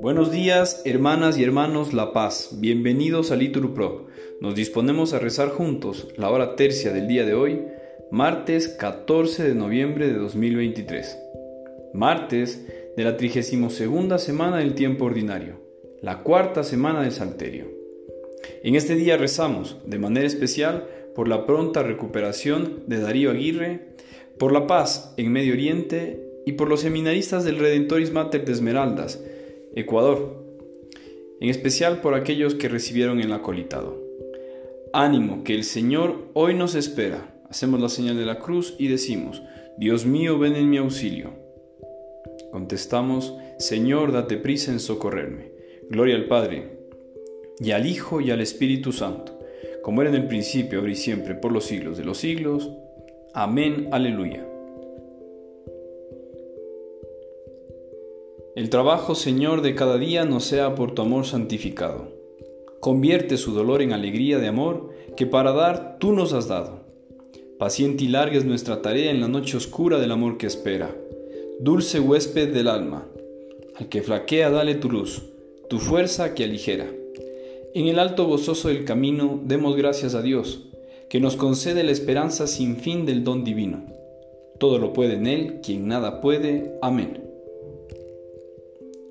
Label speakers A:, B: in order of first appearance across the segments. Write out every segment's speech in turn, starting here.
A: Buenos días, hermanas y hermanos La Paz. Bienvenidos a Litur Pro. Nos disponemos a rezar juntos la hora tercia del día de hoy, martes 14 de noviembre de 2023. Martes de la 32 semana del tiempo ordinario, la cuarta semana del Salterio. En este día rezamos, de manera especial, por la pronta recuperación de Darío Aguirre, por la paz en Medio Oriente y por los seminaristas del Redentoris Mater de Esmeraldas, Ecuador, en especial por aquellos que recibieron el acolitado. Ánimo, que el Señor hoy nos espera. Hacemos la señal de la cruz y decimos, Dios mío, ven en mi auxilio. Contestamos, Señor, date prisa en socorrerme. Gloria al Padre, y al Hijo, y al Espíritu Santo, como era en el principio, ahora y siempre, por los siglos de los siglos. Amén, aleluya. El trabajo, Señor, de cada día no sea por tu amor santificado. Convierte su dolor en alegría de amor que para dar tú nos has dado. Paciente y larga es nuestra tarea en la noche oscura del amor que espera. Dulce huésped del alma, al que flaquea dale tu luz, tu fuerza que aligera. En el alto gozoso del camino demos gracias a Dios, que nos concede la esperanza sin fin del don divino. Todo lo puede en Él, quien nada puede. Amén.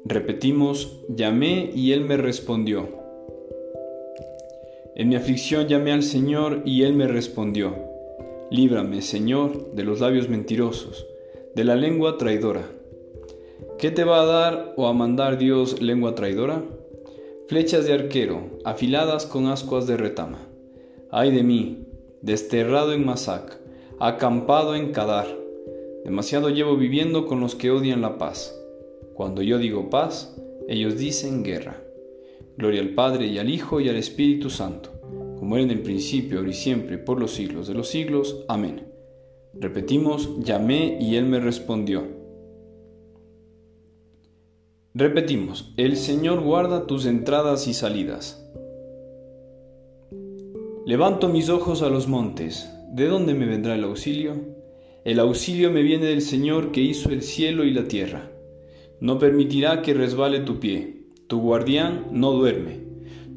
A: Repetimos, llamé y Él me respondió. En mi aflicción llamé al Señor y Él me respondió. Líbrame, Señor, de los labios mentirosos, de la lengua traidora. ¿Qué te va a dar o a mandar Dios lengua traidora? Flechas de arquero, afiladas con ascuas de retama. Ay de mí, desterrado en Masac, acampado en Kadar. Demasiado llevo viviendo con los que odian la paz cuando yo digo paz, ellos dicen guerra. Gloria al Padre y al Hijo y al Espíritu Santo, como era en el principio, ahora y siempre, por los siglos de los siglos. Amén. Repetimos, llamé y Él me respondió. Repetimos, el Señor guarda tus entradas y salidas. Levanto mis ojos a los montes, ¿de dónde me vendrá el auxilio? El auxilio me viene del Señor que hizo el cielo y la tierra. No permitirá que resbale tu pie. Tu guardián no duerme.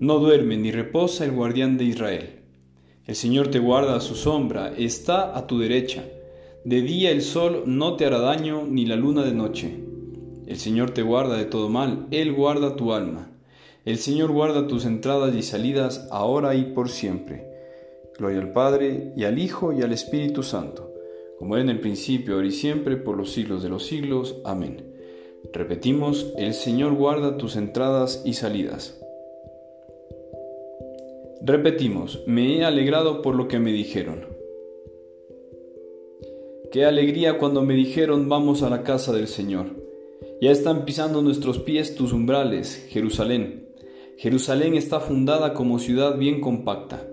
A: No duerme ni reposa el guardián de Israel. El Señor te guarda a su sombra, está a tu derecha. De día el sol no te hará daño, ni la luna de noche. El Señor te guarda de todo mal, Él guarda tu alma. El Señor guarda tus entradas y salidas, ahora y por siempre. Gloria al Padre, y al Hijo, y al Espíritu Santo, como era en el principio, ahora y siempre, por los siglos de los siglos. Amén. Repetimos, el Señor guarda tus entradas y salidas. Repetimos, me he alegrado por lo que me dijeron. Qué alegría cuando me dijeron vamos a la casa del Señor. Ya están pisando nuestros pies tus umbrales, Jerusalén. Jerusalén está fundada como ciudad bien compacta.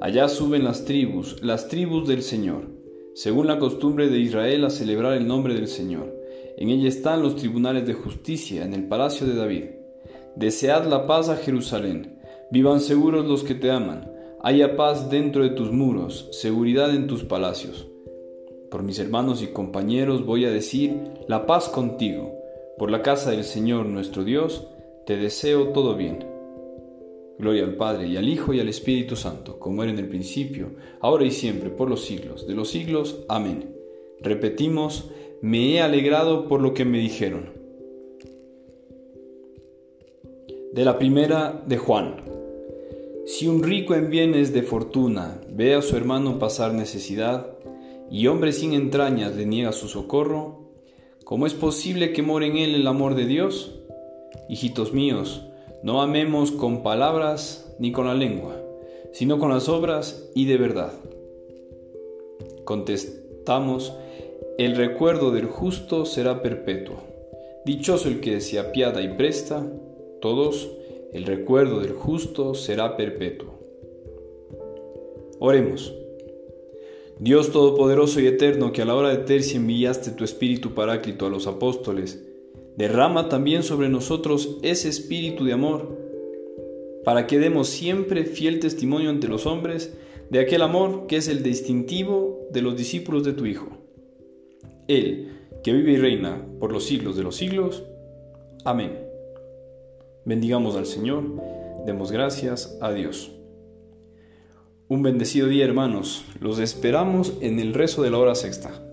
A: Allá suben las tribus, las tribus del Señor, según la costumbre de Israel a celebrar el nombre del Señor. En ella están los tribunales de justicia, en el palacio de David. Desead la paz a Jerusalén. Vivan seguros los que te aman. Haya paz dentro de tus muros, seguridad en tus palacios. Por mis hermanos y compañeros voy a decir, la paz contigo. Por la casa del Señor nuestro Dios, te deseo todo bien. Gloria al Padre y al Hijo y al Espíritu Santo, como era en el principio, ahora y siempre, por los siglos de los siglos. Amén. Repetimos, me he alegrado por lo que me dijeron. De la primera de Juan. Si un rico en bienes de fortuna ve a su hermano pasar necesidad, y hombre sin entrañas le niega su socorro, ¿cómo es posible que more en él el amor de Dios? Hijitos míos, no amemos con palabras ni con la lengua, sino con las obras y de verdad. Contestamos, el recuerdo del justo será perpetuo. Dichoso el que se apiada y presta, todos, el recuerdo del justo será perpetuo. Oremos. Dios Todopoderoso y Eterno, que a la hora de tercia enviaste tu Espíritu Paráclito a los apóstoles, derrama también sobre nosotros ese espíritu de amor, para que demos siempre fiel testimonio ante los hombres de aquel amor que es el distintivo de los discípulos de tu Hijo. Él, que vive y reina por los siglos de los siglos. Amén. Bendigamos al Señor, demos gracias a Dios. Un bendecido día hermanos, los esperamos en el rezo de la hora sexta.